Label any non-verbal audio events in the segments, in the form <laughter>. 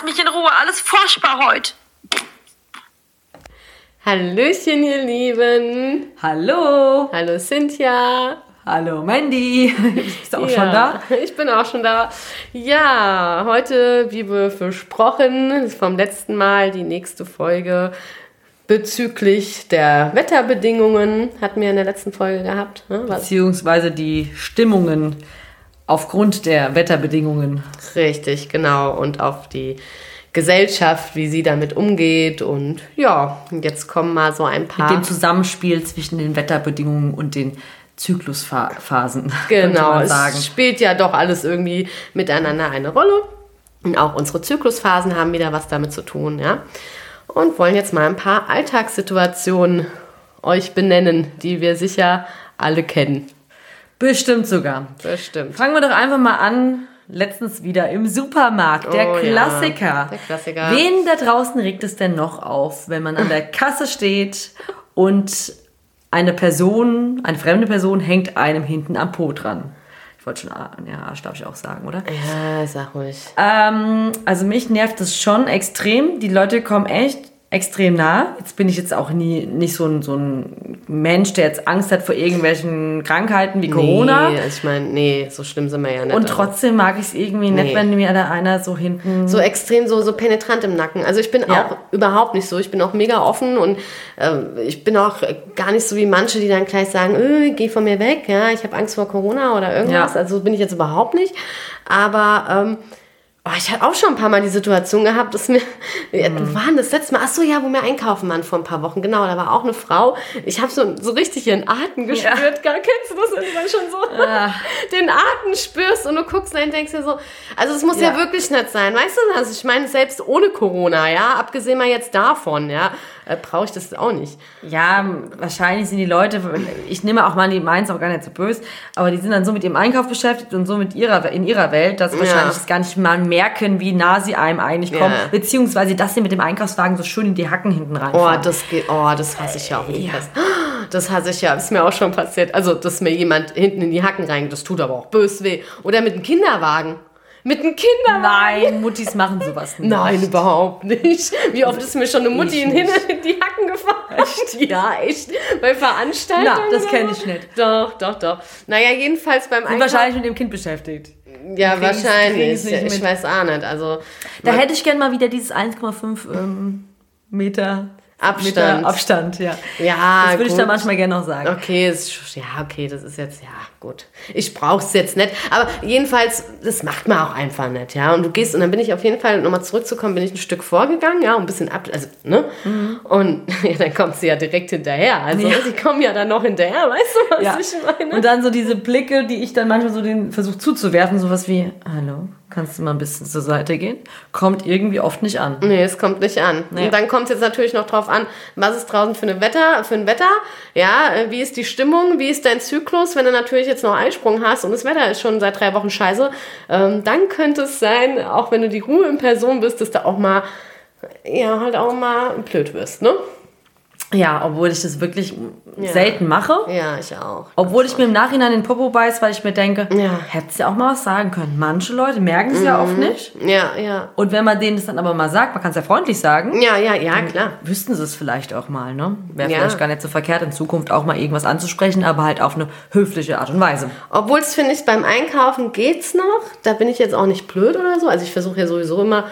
lass mich in Ruhe, alles furchtbar heute. Hallöchen, ihr Lieben. Hallo. Hallo, Cynthia. Hallo, Mandy. <laughs> Bist du auch ja, schon da? Ich bin auch schon da. Ja, heute, wie wir versprochen, vom letzten Mal die nächste Folge bezüglich der Wetterbedingungen hatten wir in der letzten Folge gehabt. Ne? Was? Beziehungsweise die Stimmungen aufgrund der Wetterbedingungen. Richtig, genau. Und auf die Gesellschaft, wie sie damit umgeht. Und ja, jetzt kommen mal so ein paar. Mit dem Zusammenspiel zwischen den Wetterbedingungen und den Zyklusphasen. <laughs> Genau, es spielt ja doch alles irgendwie miteinander eine Rolle. Und auch unsere Zyklusphasen haben wieder was damit zu tun, ja. Und wollen jetzt mal ein paar Alltagssituationen euch benennen, die wir sicher alle kennen. Bestimmt sogar. Bestimmt. Fangen wir doch einfach mal an. Letztens wieder im Supermarkt. Der Oh ja, Klassiker. der Klassiker. Wen da draußen regt es denn noch auf, wenn man an der <laughs> Kasse steht und eine Person, eine fremde Person hängt einem hinten am Po dran? Ich wollte schon, ah, ja, Arsch darf ich auch sagen, oder? Ja, sag ruhig. Ähm, also mich nervt das schon extrem. Die Leute kommen echt extrem nah. Jetzt bin ich jetzt auch nie nicht so ein, so ein Mensch, der jetzt Angst hat vor irgendwelchen Krankheiten wie Corona. Nee, also ich meine, nee, so schlimm sind wir ja nicht. Und aber- trotzdem mag ich es irgendwie nicht, Nee. wenn mir da einer so hinten. so extrem, so, so penetrant im Nacken. Also ich bin Ja. auch überhaupt nicht so. Ich bin auch mega offen und äh, ich bin auch gar nicht so wie manche, die dann gleich sagen, äh, geh von mir weg, ja, ich habe Angst vor Corona oder irgendwas. Ja. Also so bin ich jetzt überhaupt nicht. Aber ähm, oh, ich hatte auch schon ein paar Mal die Situation gehabt, dass mir, <laughs> Mhm. wo war denn das letzte Mal? Ach so, ja, wo wir einkaufen waren vor ein paar Wochen. Genau, da war auch eine Frau. Ich habe so, so richtig ihren Atem gespürt. Gar kennst du das, wenn du dann schon so Ah. <laughs> den Atem spürst und du guckst rein und denkst dir so, also es muss ja, Ja. wirklich nicht sein, weißt du? Also ich meine, selbst ohne Corona, ja, abgesehen mal jetzt davon, ja, äh, brauche ich das auch nicht. ja, wahrscheinlich sind die Leute, ich nehme auch mal, die meinen es auch gar nicht so böse, aber die sind dann so mit ihrem Einkauf beschäftigt und so mit ihrer, in ihrer Welt, dass wahrscheinlich das gar nicht mal merken, wie nah sie einem eigentlich kommen, Ja. beziehungsweise, dass sie mit dem Einkaufswagen so schön in die Hacken hinten Oh, reinfahren. das geht, oh, das hasse ich ja auch nicht. Ja. Das, das hasse ich ja, ist mir auch schon passiert. Also, dass mir jemand hinten in die Hacken rein, das tut aber auch bös weh. Oder mit einem Kinderwagen. Mit einem Kinderwagen. Nein, Muttis machen sowas nicht. Nein, überhaupt nicht. Wie oft ist mir schon eine Mutti in, hinten in die Hacken gefahren? Echt? <laughs> Ja, echt. Bei Veranstaltungen. Na, das oder kenn so? ich nicht. Doch, doch, doch. Naja, jedenfalls beim Einkaufen. wahrscheinlich mit dem Kind beschäftigt. Ja, kriegen's- wahrscheinlich. nicht Ich weiß auch nicht. Also, Da hätte ich gern mal wieder dieses 1,5 ähm, Meter Abstand. Abstand, ja. ja, Das würde ich da manchmal gerne noch sagen. Okay, ist, ja, okay, das ist jetzt, ja, gut. Ich brauche es jetzt nicht. Aber jedenfalls, das macht man auch einfach nicht, ja. Und du gehst, und dann bin ich auf jeden Fall, nochmal zurückzukommen, bin ich ein Stück vorgegangen, ja, und ein bisschen ab, also, ne? Und <laughs> ja, dann kommt sie ja direkt hinterher. Also, Ja. sie kommen ja dann noch hinterher, weißt du, was Ja. ich meine? Und dann so diese Blicke, die ich dann manchmal so den versuche zuzuwerfen, sowas wie, hallo, kannst du mal ein bisschen zur Seite gehen? Kommt irgendwie oft nicht an. Nee, es kommt nicht an. Nee. Und dann kommt es jetzt natürlich noch drauf an, was ist draußen für, eine Wetter, für ein Wetter, ja, äh, wie ist die Stimmung, wie ist dein Zyklus, wenn du natürlich jetzt noch Eisprung hast und das Wetter ist schon seit drei Wochen scheiße, ähm, dann könnte es sein, auch wenn du die Ruhe in Person bist, dass du auch mal, ja, halt auch mal blöd wirst, ne? Ja, obwohl ich das wirklich selten mache. Ja, ich auch. Obwohl ich mir im Nachhinein den Popo beiß, weil ich mir denke, Ja. hättest ja auch mal was sagen können. Manche Leute merken es ja oft nicht. Ja, ja. Und wenn man denen das dann aber mal sagt, man kann es ja freundlich sagen, Ja, ja, ja, klar. wüssten sie es vielleicht auch mal, ne? Wäre Ja. vielleicht gar nicht so verkehrt, in Zukunft auch mal irgendwas anzusprechen, aber halt auf eine höfliche Art und Weise. Obwohl es, finde ich, beim Einkaufen geht's noch. Da bin ich jetzt auch nicht blöd oder so. Also ich versuche ja sowieso immer,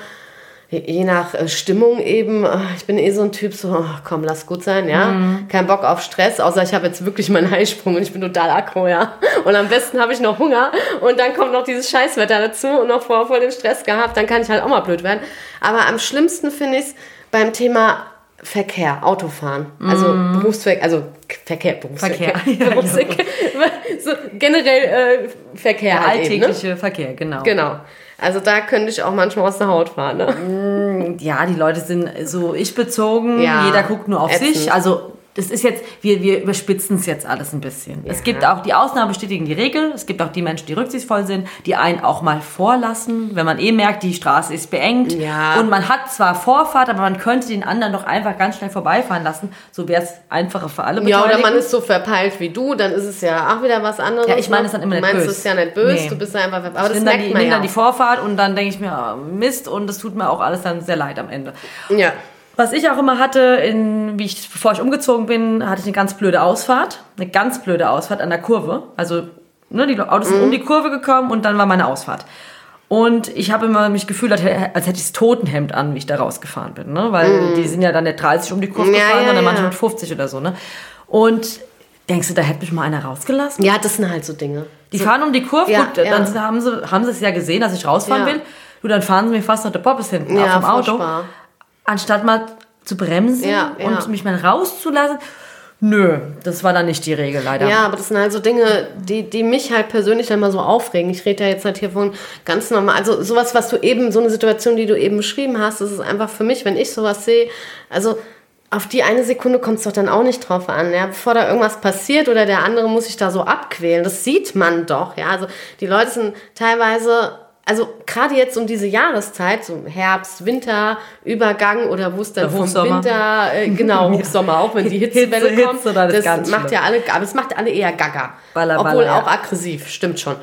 je- nach äh, Stimmung eben, äh, ich bin eh so ein Typ, so, komm, lass gut sein, ja. Mhm. Kein Bock auf Stress, außer ich habe jetzt wirklich meinen Eisprung und ich bin total aggro, ja. Und am besten habe ich noch Hunger und dann kommt noch dieses Scheißwetter dazu und noch vorher voll den Stress gehabt, dann kann ich halt auch mal blöd werden. Aber am schlimmsten finde ich es beim Thema Verkehr, Autofahren. Also Berufsverkehr, also Verkehr, Berufsverkehr. Mhm. Verkehr, <laughs> ja, Berufsverkehr. <laughs> so generell äh, Verkehr Der halt eben, ne? alltägliche Verkehr, genau. Genau. Also da könnte ich auch manchmal aus der Haut fahren. Ne? Ja, die Leute sind so ich bezogen, Ja, jeder guckt nur auf ätzend. sich. Also das ist jetzt, wir, wir überspitzen es jetzt alles ein bisschen. Es gibt auch die Ausnahmen bestätigen die Regel. Es gibt auch die Menschen, die rücksichtsvoll sind, die einen auch mal vorlassen, wenn man eh merkt, die Straße ist beengt. Ja. Und man hat zwar Vorfahrt, aber man könnte den anderen doch einfach ganz schnell vorbeifahren lassen. So wäre es einfacher für alle Ja, oder man ist so verpeilt wie du, dann ist es ja auch wieder was anderes. Ja, ich meine ne? es dann immer Du nicht meinst böse. es ja nicht böse, Nee. du bist einfach verpeilt. Aber das nimm dann, merkt die, man ja dann die. Vorfahrt und dann denke ich mir, ah, Mist, und das tut mir auch alles dann sehr leid am Ende. Ja. Was ich auch immer hatte, in, wie ich, bevor ich umgezogen bin, hatte ich eine ganz blöde Ausfahrt. Eine ganz blöde Ausfahrt an der Kurve. Also, ne, die Autos sind um die Kurve gekommen und dann war meine Ausfahrt. Und ich habe immer mich gefühlt, als hätte ich das Totenhemd an, wie ich da rausgefahren bin. Ne? Weil die sind ja dann nicht 30 um die Kurve Ja, gefahren, ja, sondern ja. manchmal mit 50 oder so. Ne? Und denkst du, da hätte mich mal einer rausgelassen? ja, das sind halt so Dinge. Die fahren um die Kurve, Ja, gut, dann haben sie, haben sie es ja gesehen, dass ich rausfahren will. Du, dann fahren sie mir fast noch der Poppes hinten Ja, auf dem Auto. furchtbar. Anstatt mal zu bremsen Ja, ja. und mich mal rauszulassen. Nö, das war dann nicht die Regel leider. Ja, aber das sind halt so Dinge, die, die mich halt persönlich dann mal so aufregen. Ich rede ja jetzt halt hier von ganz normal, also sowas, was du eben, so eine Situation, die du eben beschrieben hast, das ist einfach für mich, wenn ich sowas sehe, also auf die eine Sekunde kommt es doch dann auch nicht drauf an, ja, bevor da irgendwas passiert oder der andere muss sich da so abquälen, das sieht man doch, ja, also die Leute sind teilweise also gerade jetzt um diese Jahreszeit, so Herbst, Winter, Übergang oder wo es dann vom. Winter, äh, genau, <laughs> Hochsommer auch, wenn die Hitzewelle Hitze, kommt, Hitze, das das macht schlimm. ja alle, aber es macht alle eher gaga. Baller, Obwohl baller, ja. auch aggressiv, stimmt schon.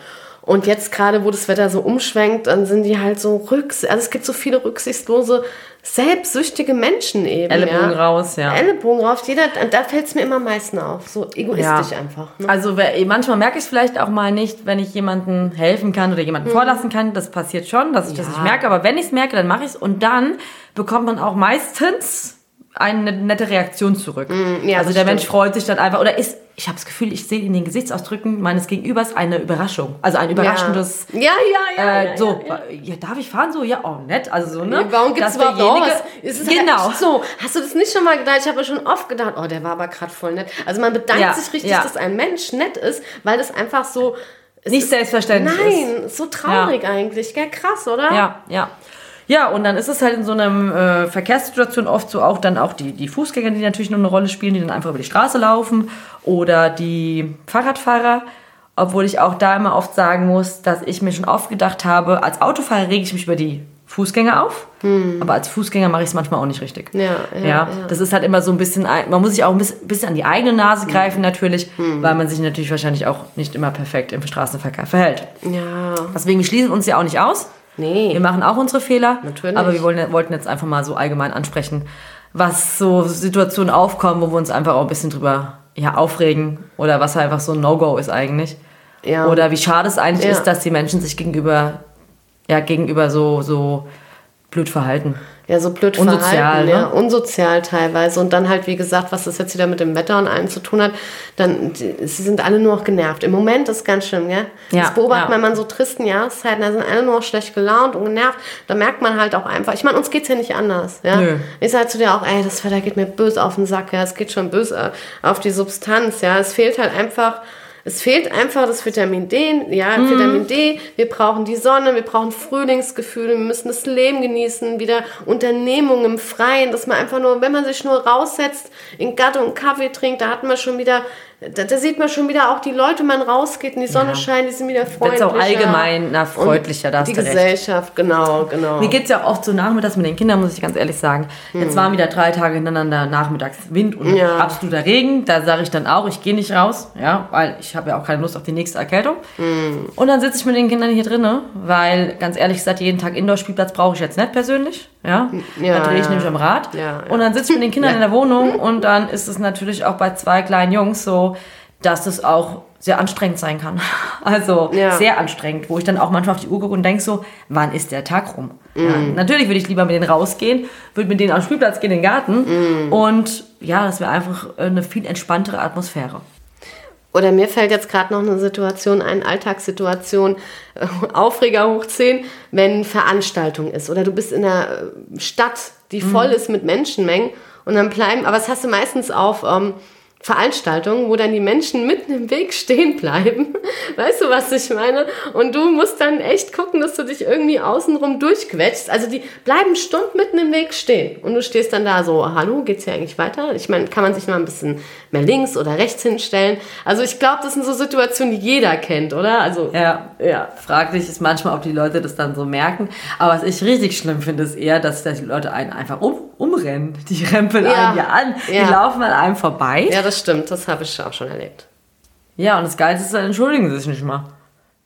Und jetzt gerade, wo das Wetter so umschwenkt, dann sind die halt so rücks, also es gibt so viele rücksichtslose, selbstsüchtige Menschen eben. Ellenbogen ja. raus, ja. Ellenbogen raus, jeder, da fällt es mir immer am meisten auf. So egoistisch Ja. einfach. Ne? Also wer- manchmal merke ich es vielleicht auch mal nicht, wenn ich jemandem helfen kann oder jemanden vorlassen kann. Das passiert schon, dass ich das Mhm. Ja. nicht merke. Aber wenn ich es merke, dann mache ich es. Und dann bekommt man auch meistens eine nette Reaktion zurück. Mhm, ja, also das der Mensch stimmt. freut sich dann einfach. Oder ist, ich habe das Gefühl, ich sehe in den Gesichtsausdrücken meines Gegenübers eine Überraschung. Also ein überraschendes... Ja, ja, ja. Äh, ja, so, ja, ja, darf ich fahren? So, ja, oh, nett. Also so, ne? Warum gibt es überhaupt was? Ist genau. halt <laughs> so? Hast du das nicht schon mal gedacht? Ich habe schon oft gedacht, oh, der war aber gerade voll nett. Also man bedankt Ja, sich richtig, ja. dass ein Mensch nett ist, weil das einfach so... es Nicht ist- selbstverständlich ist. Nein, so traurig eigentlich. Gell, krass, oder? Ja, ja. Ja, und dann ist es halt in so einer äh, Verkehrssituation oft so auch dann auch die, die Fußgänger, die natürlich noch eine Rolle spielen, die dann einfach über die Straße laufen oder die Fahrradfahrer. Obwohl ich auch da immer oft sagen muss, dass ich mir schon oft gedacht habe, als Autofahrer rege ich mich über die Fußgänger auf, aber als Fußgänger mache ich es manchmal auch nicht richtig. Hm. Ja, ja, ja, ja. das ist halt immer so ein bisschen, man muss sich auch ein bisschen, bisschen an die eigene Nase greifen natürlich, Hm. weil man sich natürlich wahrscheinlich auch nicht immer perfekt im Straßenverkehr verhält. Ja. Deswegen, wir schließen uns ja auch nicht aus. Nee. Wir machen auch unsere Fehler. Natürlich. Aber wir wollen, wollten jetzt einfach mal so allgemein ansprechen, was so Situationen aufkommen, wo wir uns einfach auch ein bisschen drüber ja, aufregen oder was einfach so ein No-Go ist eigentlich. Ja. Oder wie schade es eigentlich Ja. ist, dass die Menschen sich gegenüber, ja, gegenüber so, so blöd verhalten. Ja, so blöd Unsozial, verhalten, ne? ja, unsozial teilweise. Und dann halt, wie gesagt, was das jetzt wieder mit dem Wetter und allem zu tun hat, dann, die, sie sind alle nur noch genervt. Im Moment ist ganz schlimm, gell? Ja, das beobachtet ja. man an so tristen Jahreszeiten, da sind alle nur noch schlecht gelaunt und genervt. Da merkt man halt auch einfach, ich meine, uns geht's ja nicht anders, ja? Nö. Ich sage zu dir auch, ey, das Wetter geht mir böse auf den Sack, ja, es geht schon böse auf die Substanz, ja, es fehlt halt einfach, es fehlt einfach das Vitamin D, ja, Mhm. Vitamin D, wir brauchen die Sonne, wir brauchen Frühlingsgefühle, wir müssen das Leben genießen, wieder Unternehmungen im Freien, dass man einfach nur, wenn man sich nur raussetzt, in Gatte und Kaffee trinkt, da hat man schon wieder, da, da sieht man schon wieder auch die Leute, man rausgeht und die Sonne Ja. scheint, die sind wieder Wird freundlicher. es auch allgemein na, freundlicher, da Die du recht. Gesellschaft, genau, genau. Mir geht's ja auch oft so nachmittags mit den Kindern, muss ich ganz ehrlich sagen. Jetzt waren wieder drei Tage hintereinander nachmittags Wind und Hm. Ja. absoluter Regen. Da sage ich dann auch, ich gehe nicht raus, ja, weil ich habe ja auch keine Lust auf die nächste Erkältung. Hm. Und dann sitze ich mit den Kindern hier drinnen, weil ganz ehrlich gesagt, jeden Tag Indoor-Spielplatz brauche ich jetzt nicht persönlich. Ja, Ja, da drehe ich nämlich am Rad. Und dann sitze ich mit den Kindern in der Wohnung und dann ist es natürlich auch bei zwei kleinen Jungs so, dass es auch sehr anstrengend sein kann. <laughs> Also Ja. sehr anstrengend, wo ich dann auch manchmal auf die Uhr gucke und denke so, wann ist der Tag rum? Ja, Mhm. natürlich würde ich lieber mit denen rausgehen, würde mit denen auf den Spielplatz gehen, in den Garten Mhm. und ja, das wäre einfach eine viel entspanntere Atmosphäre. Oder mir fällt jetzt gerade noch eine Situation ein, Alltagssituation, äh, Aufreger hoch 10, wenn Veranstaltung ist. Oder du bist in einer äh, Stadt, die voll ist mit Menschenmengen und dann bleiben, aber das hast du meistens auf ähm, Veranstaltungen, wo dann die Menschen mitten im Weg stehen bleiben. <laughs> Weißt du, was ich meine? Und du musst dann echt gucken, dass du dich irgendwie außenrum durchquetschst. Also die bleiben Stunden mitten im Weg stehen. Und du stehst dann da so, hallo, geht's hier eigentlich weiter? Ich meine, kann man sich mal ein bisschen mehr links oder rechts hinstellen? Also ich glaube, das sind so Situationen, die jeder kennt, oder? Also Ja, ja. Fraglich ist manchmal, ob die Leute das dann so merken. Aber was ich richtig schlimm finde, ist eher, dass, dass die Leute einen einfach um, umrennen. Die rempeln Ja. einen ja an. Ja. Die laufen an einem vorbei. ja, das stimmt. Das habe ich auch schon erlebt. Ja, und das Geilste ist, dann entschuldigen sie sich nicht mal.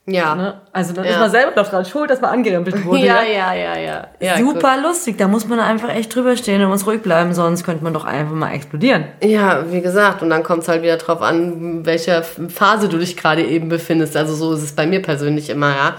Ja. Ne? Also dann Ja. ist man selber doch dran schuld, dass man angerempelt wurde. Ja, ja, ja, ja. ja Super lustig, da muss man einfach echt drüber stehen und muss ruhig bleiben, sonst könnte man doch einfach mal explodieren. Ja, wie gesagt, und dann kommt es halt wieder drauf an, welcher Phase du dich gerade eben befindest. Also so ist es bei mir persönlich immer, ja.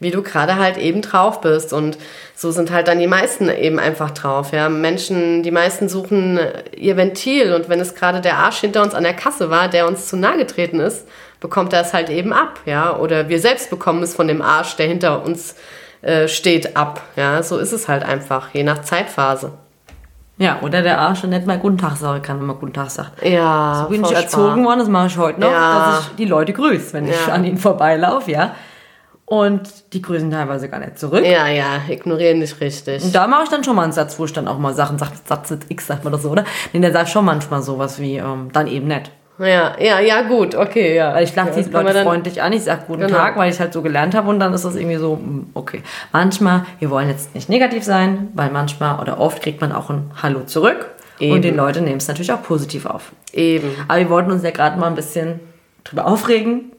Wie du gerade halt eben drauf bist. Und so sind halt dann die meisten eben einfach drauf, ja. Menschen, die meisten suchen ihr Ventil. Und wenn es gerade der Arsch hinter uns an der Kasse war, der uns zu nahe getreten ist, bekommt er es halt eben ab, ja. Oder wir selbst bekommen es von dem Arsch, der hinter uns äh, steht, ab. Ja, so ist es halt einfach, je nach Zeitphase. Ja, oder der Arsch der nicht mal Guten Tag sagen kann, wenn man Guten Tag sagt. Ja, So bin ich erzogen worden, das mache ich heute noch, Ja. dass ich die Leute grüße, wenn ich Ja. an ihnen vorbeilaufe, ja. Und die grüßen teilweise gar nicht zurück. Ja, ja, ignorieren nicht richtig. Und da mache ich dann schon mal einen Satz, wo ich dann auch mal Sachen sage, Satz mit X sagt man das so, oder? Nee, der sagt schon manchmal sowas wie, ähm, dann eben nicht. Ja, ja, ja, gut, okay, ja. Weil ich lache ja, die Leute freundlich an, ich sage guten Genau. Tag, weil ich halt so gelernt habe und dann ist das irgendwie so, mm, okay. Manchmal, wir wollen jetzt nicht negativ sein, weil manchmal oder oft kriegt man auch ein Hallo zurück Eben. und die Leute nehmen es natürlich auch positiv auf. Eben. Aber wir wollten uns ja gerade mal ein bisschen drüber aufregen,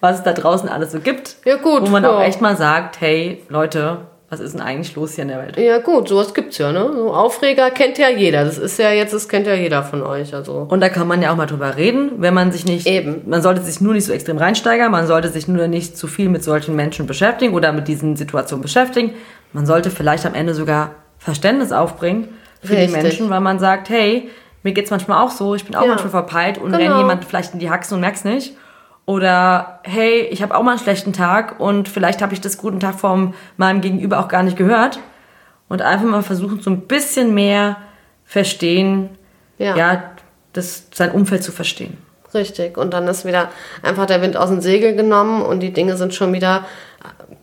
was es da draußen alles so gibt. Ja, gut, Wo man ja. auch echt mal sagt, hey Leute, was ist denn eigentlich los hier in der Welt? Ja, gut, sowas gibt's ja, ne? So Aufreger kennt ja jeder. Das ist ja jetzt, das kennt ja jeder von euch, also. Und da kann man ja auch mal drüber reden, wenn man sich nicht, Eben. man sollte sich nur nicht so extrem reinsteigern, man sollte sich nur nicht zu viel mit solchen Menschen beschäftigen oder mit diesen Situationen beschäftigen. Man sollte vielleicht am Ende sogar Verständnis aufbringen für Richtig. die Menschen, weil man sagt, hey, mir geht's manchmal auch so, ich bin auch Ja. manchmal verpeilt und Genau. renn jemand vielleicht in die Haxen und merk's nicht. Oder hey, ich habe auch mal einen schlechten Tag und vielleicht habe ich das guten Tag von meinem Gegenüber auch gar nicht gehört. Und einfach mal versuchen, so ein bisschen mehr verstehen, Ja. ja, das, sein Umfeld zu verstehen. Richtig. Und dann ist wieder einfach der Wind aus dem Segel genommen und die Dinge sind schon wieder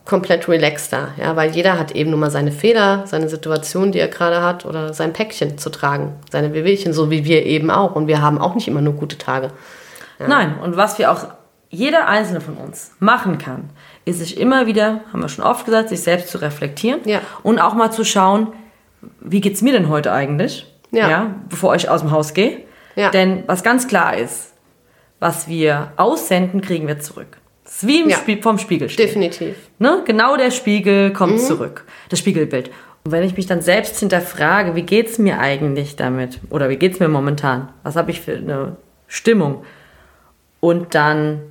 komplett relaxter. Ja, weil jeder hat eben nun mal seine Fehler, seine Situation, die er gerade hat oder sein Päckchen zu tragen, seine Wehwehchen, so wie wir eben auch. Und wir haben auch nicht immer nur gute Tage. Nein, und was wir auch, jeder einzelne von uns machen kann, ist sich immer wieder, haben wir schon oft gesagt, sich selbst zu reflektieren Ja. und auch mal zu schauen, wie geht's mir denn heute eigentlich? Ja. bevor ich aus dem Haus gehe. Ja. Denn was ganz klar ist, was wir aussenden, kriegen wir zurück. Das ist wie im Ja. Spiel, vom Spiegel stehen. Definitiv. Ne? Genau der Spiegel kommt Mhm. zurück. Das Spiegelbild. Und wenn ich mich dann selbst hinterfrage, wie geht's mir eigentlich damit? Oder wie geht's mir momentan? Was habe ich für eine Stimmung? Und dann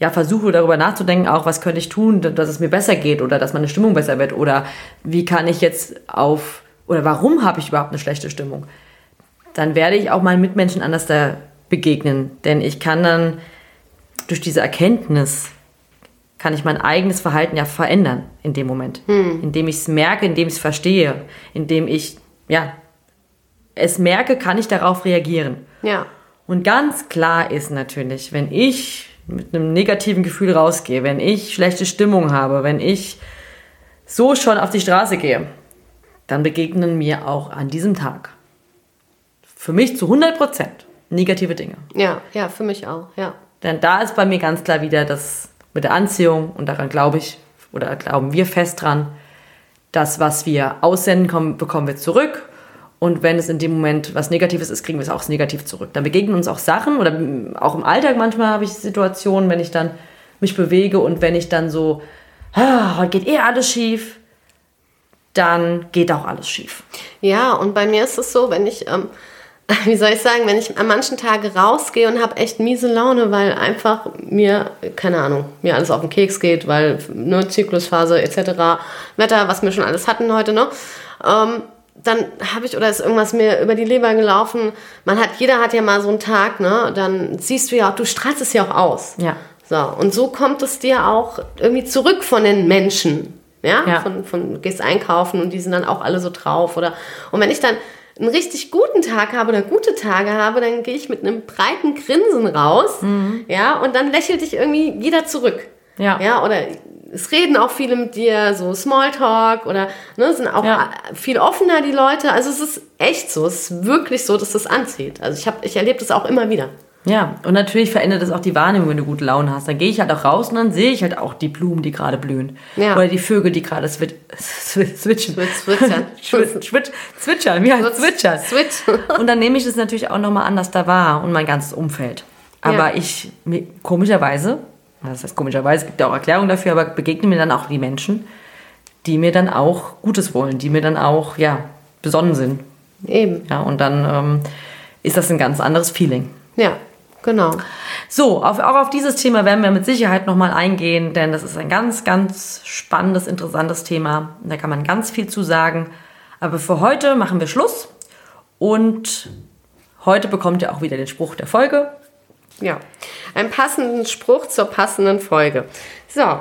ja, versuche darüber nachzudenken, auch was könnte ich tun, dass es mir besser geht oder dass meine Stimmung besser wird oder wie kann ich jetzt auf oder warum habe ich überhaupt eine schlechte Stimmung? Dann werde ich auch meinen Mitmenschen anders da begegnen, denn ich kann dann durch diese Erkenntnis kann ich mein eigenes Verhalten ja verändern in dem Moment, indem ich es merke, indem ich es verstehe, indem ich ja es merke, kann ich darauf reagieren. Ja. Und ganz klar ist natürlich, wenn ich mit einem negativen Gefühl rausgehe, wenn ich schlechte Stimmung habe, wenn ich so schon auf die Straße gehe, dann begegnen mir auch an diesem Tag für mich zu 100% negative Dinge. Ja, ja, für mich auch, ja. Denn da ist bei mir ganz klar wieder das mit der Anziehung und daran glaube ich oder glauben wir fest dran, das, was wir aussenden, kommen, bekommen wir zurück. Und wenn es in dem Moment was Negatives ist, kriegen wir es auch negativ zurück. Dann begegnen uns auch Sachen oder mm, auch im Alltag manchmal habe ich Situationen, wenn ich dann mich bewege und wenn ich dann so, heute geht eh alles schief, dann geht auch alles schief. Ja, und bei mir ist es so, wenn ich, ähm, <laughs> wie soll ich sagen, wenn ich an manchen Tagen rausgehe und habe echt miese Laune, weil einfach mir, keine Ahnung, mir alles auf den Keks geht, weil ne, Zyklusphase etc., Wetter, was wir schon alles hatten heute noch, ähm, dann habe ich, oder ist irgendwas mir über die Leber gelaufen, man hat, jeder hat ja mal so einen Tag, ne, dann siehst du ja auch, du strahlst es ja auch aus. Ja. So, und so kommt es dir auch irgendwie zurück von den Menschen. Ja, Ja. Von, von, du gehst einkaufen und die sind dann auch alle so drauf. Oder, und wenn ich dann einen richtig guten Tag habe oder gute Tage habe, dann gehe ich mit einem breiten Grinsen raus, ja, und dann lächelt dich irgendwie jeder zurück. Ja. Ja, oder es reden auch viele mit dir, so Smalltalk oder ne, sind auch Ja. viel offener die Leute. Also es ist echt so, es ist wirklich so, dass das anzieht. Also ich ich erlebe das auch immer wieder. Ja, und natürlich verändert es auch die Wahrnehmung, wenn du gute Laune hast. Dann gehe ich halt auch raus und dann sehe ich halt auch die Blumen, die gerade blühen. Ja. Oder die Vögel, die gerade swit swi- <laughs> switchen. Switch- switchern. <laughs> Schwit- schwit- Zwitschern, zwitschern. Switch. Und dann nehme ich es natürlich auch nochmal anders da wahr und mein ganzes Umfeld. Aber Ja. ich, komischerweise, das heißt komischerweise, es gibt ja auch Erklärungen dafür, aber begegnen mir dann auch die Menschen, die mir dann auch Gutes wollen, die mir dann auch, ja, besonnen sind. Eben. Ja, und dann ähm, ist das ein ganz anderes Feeling. Ja, genau. So, auf, auch auf dieses Thema werden wir mit Sicherheit nochmal eingehen, denn das ist ein ganz, ganz spannendes, interessantes Thema. Da kann man ganz viel zu sagen. Aber für heute machen wir Schluss und heute bekommt ihr auch wieder den Spruch der Folge. Ja, einen passenden Spruch zur passenden Folge. So,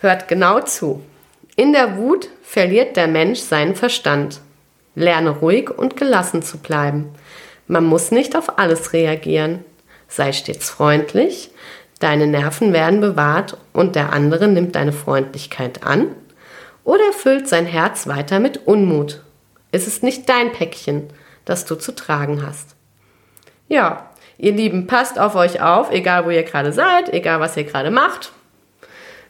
hört genau zu. In der Wut verliert der Mensch seinen Verstand. Lerne ruhig und gelassen zu bleiben. Man muss nicht auf alles reagieren. Sei stets freundlich. Deine Nerven werden bewahrt und der andere nimmt deine Freundlichkeit an oder füllt sein Herz weiter mit Unmut. Es ist nicht dein Päckchen, das du zu tragen hast. Ja, ihr Lieben, passt auf euch auf, egal wo ihr gerade seid, egal was ihr gerade macht.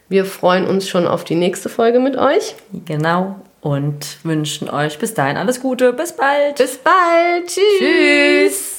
Wir freuen uns schon auf die nächste Folge mit euch. Genau. Und wünschen euch bis dahin alles Gute. Bis bald. Bis bald. Tschüss. Tschüss.